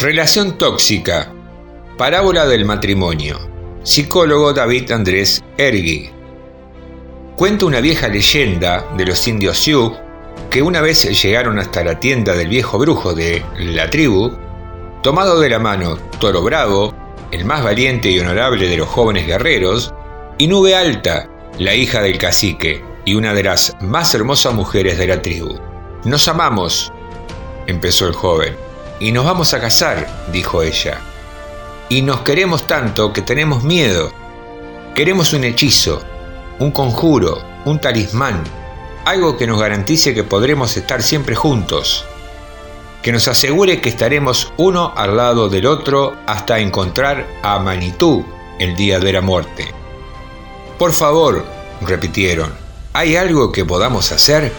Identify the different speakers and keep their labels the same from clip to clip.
Speaker 1: Relación tóxica. Parábola del matrimonio. Psicólogo David Andrés Ergui. Cuenta una vieja leyenda de los indios Sioux que una vez llegaron hasta la tienda del viejo brujo de la tribu, tomado de la mano Toro Bravo, el más valiente y honorable de los jóvenes guerreros, y Nube Alta, la hija del cacique y una de las más hermosas mujeres de la tribu. Nos amamos, empezó el joven, y nos vamos a casar, dijo ella. Y nos queremos tanto que tenemos miedo. Queremos un hechizo, un conjuro, un talismán, algo que nos garantice que podremos estar siempre juntos, que nos asegure que estaremos uno al lado del otro hasta encontrar a Manitú el día de la muerte. Por favor, repitieron, ¿hay algo que podamos hacer?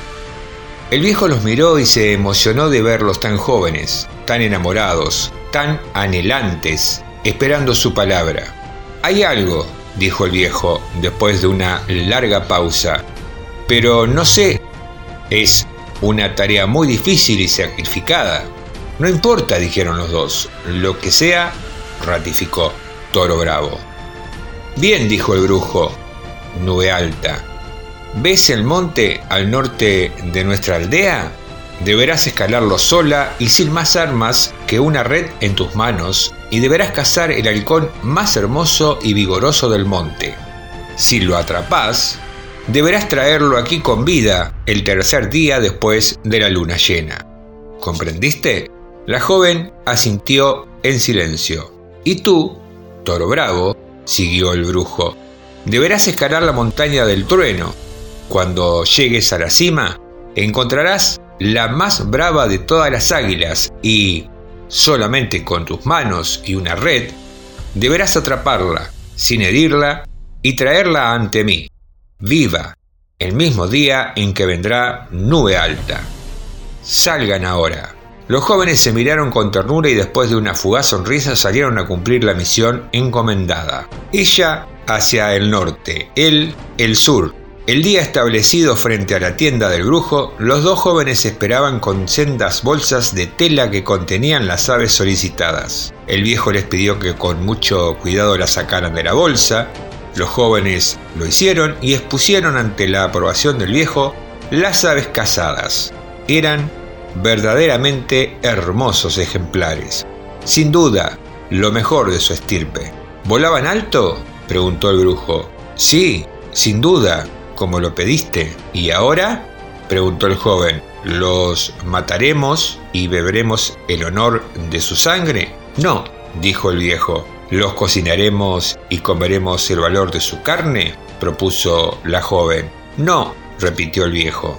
Speaker 1: El viejo los miró y se emocionó de verlos tan jóvenes, tan enamorados, tan anhelantes, esperando su palabra. Hay algo, dijo el viejo después de una larga pausa, pero no sé, es una tarea muy difícil y sacrificada. No importa, dijeron los dos, lo que sea, ratificó Toro Bravo. Bien, dijo el brujo, nube alta, ¿Ves el monte al norte de nuestra aldea? Deberás escalarlo sola y sin más armas que una red en tus manos y deberás cazar el halcón más hermoso y vigoroso del monte. Si lo atrapas, deberás traerlo aquí con vida el tercer día después de la luna llena. ¿Comprendiste? La joven asintió en silencio. Y tú, toro bravo, siguió el brujo, deberás escalar la montaña del trueno cuando llegues a la cima, encontrarás la más brava de todas las águilas y, solamente con tus manos y una red, deberás atraparla, sin herirla, y traerla ante mí, viva, el mismo día en que vendrá nube alta. Salgan ahora. Los jóvenes se miraron con ternura y después de una fugaz sonrisa salieron a cumplir la misión encomendada. Ella hacia el norte, él el sur, el día establecido frente a la tienda del brujo, los dos jóvenes esperaban con sendas bolsas de tela que contenían las aves solicitadas. El viejo les pidió que con mucho cuidado las sacaran de la bolsa, los jóvenes lo hicieron y expusieron ante la aprobación del viejo las aves cazadas. Eran verdaderamente hermosos ejemplares. Sin duda, lo mejor de su estirpe. ¿Volaban alto? preguntó el brujo. Sí, sin duda, como lo pediste. ¿Y ahora? preguntó el joven. ¿Los mataremos y beberemos el honor de su sangre? No, dijo el viejo. ¿Los cocinaremos y comeremos el valor de su carne? propuso la joven. No, repitió el viejo.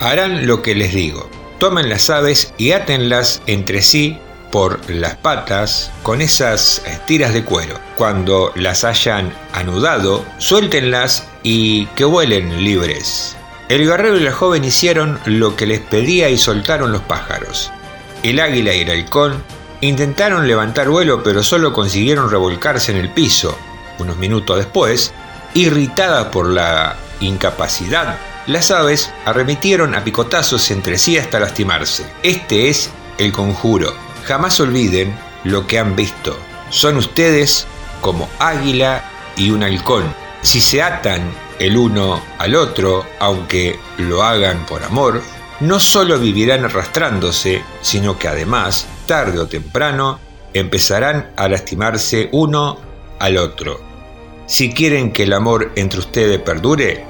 Speaker 1: Harán lo que les digo. Tomen las aves y átenlas entre sí por las patas con esas tiras de cuero. Cuando las hayan anudado, suéltenlas y que vuelen libres. El guerrero y la joven hicieron lo que les pedía y soltaron los pájaros. El águila y el halcón intentaron levantar vuelo pero solo consiguieron revolcarse en el piso. Unos minutos después, irritadas por la incapacidad, las aves arremitieron a picotazos entre sí hasta lastimarse. Este es el conjuro. Jamás olviden lo que han visto. Son ustedes como águila y un halcón. Si se atan el uno al otro, aunque lo hagan por amor, no solo vivirán arrastrándose, sino que además, tarde o temprano, empezarán a lastimarse uno al otro. Si quieren que el amor entre ustedes perdure,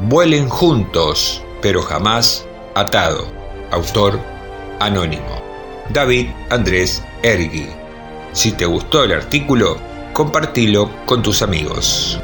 Speaker 1: vuelen juntos, pero jamás atado. Autor anónimo. David Andrés Ergui. Si te gustó el artículo, compartilo con tus amigos.